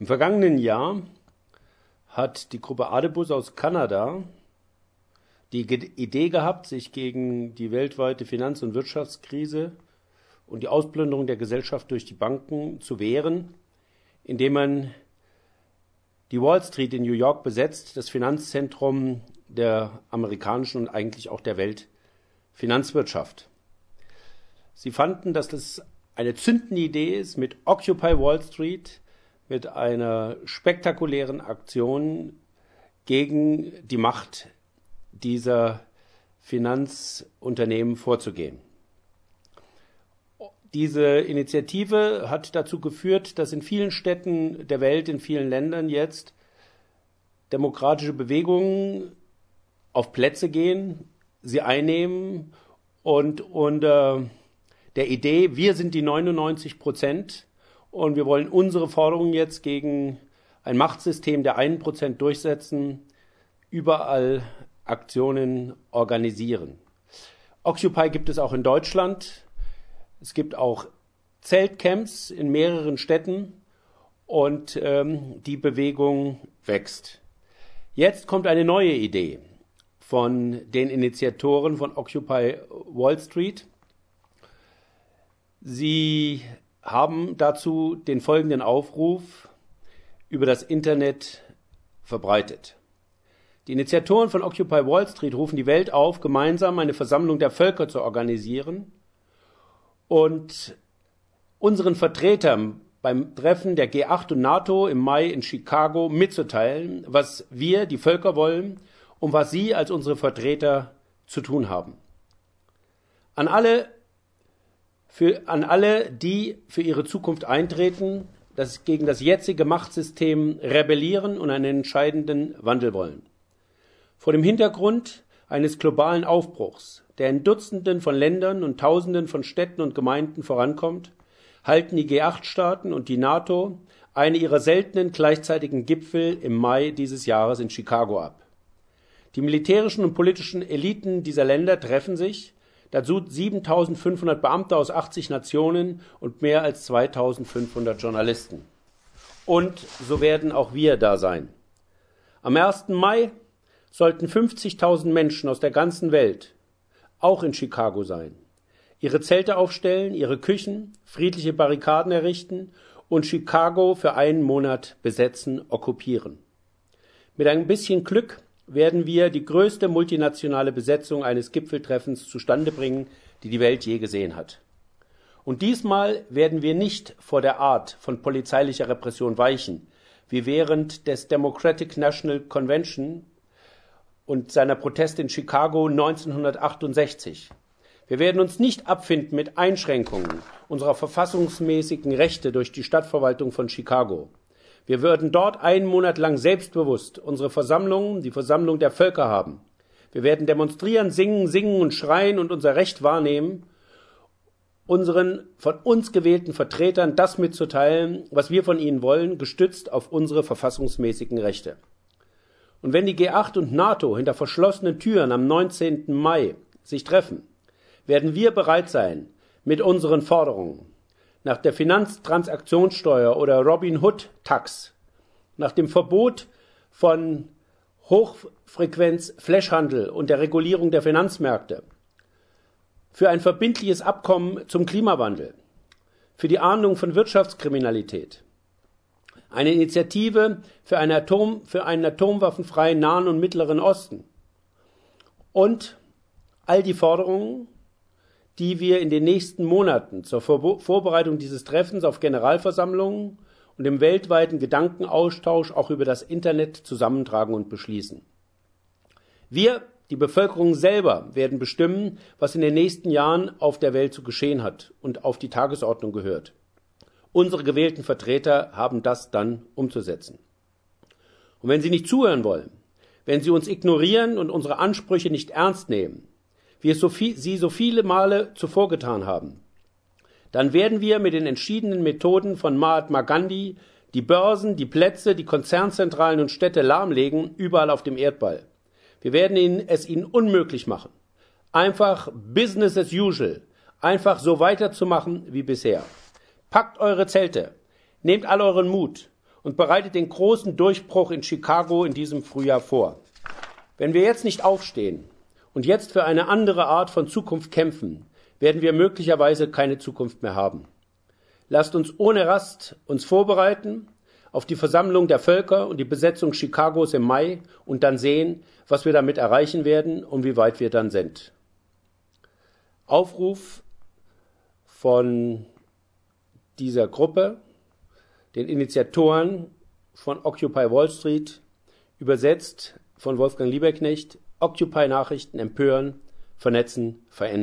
Im vergangenen Jahr hat die Gruppe Adebus aus Kanada die Idee gehabt, sich gegen die weltweite Finanz- und Wirtschaftskrise und die Ausplünderung der Gesellschaft durch die Banken zu wehren, indem man die Wall Street in New York besetzt, das Finanzzentrum der amerikanischen und eigentlich auch der Weltfinanzwirtschaft. Sie fanden, dass das eine zündende Idee ist, mit Occupy Wall Street mit einer spektakulären Aktion gegen die Macht dieser Finanzunternehmen vorzugehen. Diese Initiative hat dazu geführt, dass in vielen Städten der Welt, in vielen Ländern jetzt demokratische Bewegungen auf Plätze gehen, sie einnehmen und unter der Idee, wir sind die 99 Prozent und wir wollen unsere Forderungen jetzt gegen ein Machtsystem der einen Prozent durchsetzen, überall Aktionen organisieren. Occupy gibt es auch in Deutschland. Es gibt auch Zeltcamps in mehreren Städten und ähm, die Bewegung wächst. Jetzt kommt eine neue Idee von den Initiatoren von Occupy Wall Street. Sie haben dazu den folgenden Aufruf über das Internet verbreitet. Die Initiatoren von Occupy Wall Street rufen die Welt auf, gemeinsam eine Versammlung der Völker zu organisieren und unseren Vertretern beim Treffen der G8 und NATO im Mai in Chicago mitzuteilen, was wir, die Völker, wollen und was sie als unsere Vertreter zu tun haben. An alle für, an alle, die für ihre Zukunft eintreten, das gegen das jetzige Machtsystem rebellieren und einen entscheidenden Wandel wollen. Vor dem Hintergrund eines globalen Aufbruchs, der in Dutzenden von Ländern und Tausenden von Städten und Gemeinden vorankommt, halten die G8-Staaten und die NATO eine ihrer seltenen gleichzeitigen Gipfel im Mai dieses Jahres in Chicago ab. Die militärischen und politischen Eliten dieser Länder treffen sich, Dazu 7500 Beamte aus 80 Nationen und mehr als 2500 Journalisten. Und so werden auch wir da sein. Am 1. Mai sollten 50.000 Menschen aus der ganzen Welt auch in Chicago sein, ihre Zelte aufstellen, ihre Küchen, friedliche Barrikaden errichten und Chicago für einen Monat besetzen, okkupieren. Mit ein bisschen Glück werden wir die größte multinationale Besetzung eines Gipfeltreffens zustande bringen, die die Welt je gesehen hat. Und diesmal werden wir nicht vor der Art von polizeilicher Repression weichen, wie während des Democratic National Convention und seiner Proteste in Chicago 1968. Wir werden uns nicht abfinden mit Einschränkungen unserer verfassungsmäßigen Rechte durch die Stadtverwaltung von Chicago. Wir würden dort einen Monat lang selbstbewusst unsere Versammlung, die Versammlung der Völker haben. Wir werden demonstrieren, singen, singen und schreien und unser Recht wahrnehmen, unseren von uns gewählten Vertretern das mitzuteilen, was wir von ihnen wollen, gestützt auf unsere verfassungsmäßigen Rechte. Und wenn die G8 und NATO hinter verschlossenen Türen am 19. Mai sich treffen, werden wir bereit sein, mit unseren Forderungen nach der Finanztransaktionssteuer oder Robin Hood Tax, nach dem Verbot von Hochfrequenz Flashhandel und der Regulierung der Finanzmärkte, für ein verbindliches Abkommen zum Klimawandel, für die Ahndung von Wirtschaftskriminalität, eine Initiative für, eine Atom, für einen atomwaffenfreien Nahen und Mittleren Osten und all die Forderungen, die wir in den nächsten Monaten zur Vorbereitung dieses Treffens auf Generalversammlungen und im weltweiten Gedankenaustausch auch über das Internet zusammentragen und beschließen. Wir, die Bevölkerung selber, werden bestimmen, was in den nächsten Jahren auf der Welt zu geschehen hat und auf die Tagesordnung gehört. Unsere gewählten Vertreter haben das dann umzusetzen. Und wenn Sie nicht zuhören wollen, wenn Sie uns ignorieren und unsere Ansprüche nicht ernst nehmen, es so viel, sie so viele Male zuvor getan haben. Dann werden wir mit den entschiedenen Methoden von Mahatma Gandhi die Börsen, die Plätze, die Konzernzentralen und Städte lahmlegen, überall auf dem Erdball. Wir werden ihnen, es ihnen unmöglich machen. Einfach Business as usual. Einfach so weiterzumachen wie bisher. Packt eure Zelte. Nehmt all euren Mut und bereitet den großen Durchbruch in Chicago in diesem Frühjahr vor. Wenn wir jetzt nicht aufstehen und jetzt für eine andere Art von Zukunft kämpfen, werden wir möglicherweise keine Zukunft mehr haben. Lasst uns ohne Rast uns vorbereiten auf die Versammlung der Völker und die Besetzung Chicagos im Mai und dann sehen, was wir damit erreichen werden und wie weit wir dann sind. Aufruf von dieser Gruppe, den Initiatoren von Occupy Wall Street, übersetzt von Wolfgang Lieberknecht, Occupy Nachrichten empören, vernetzen, verändern.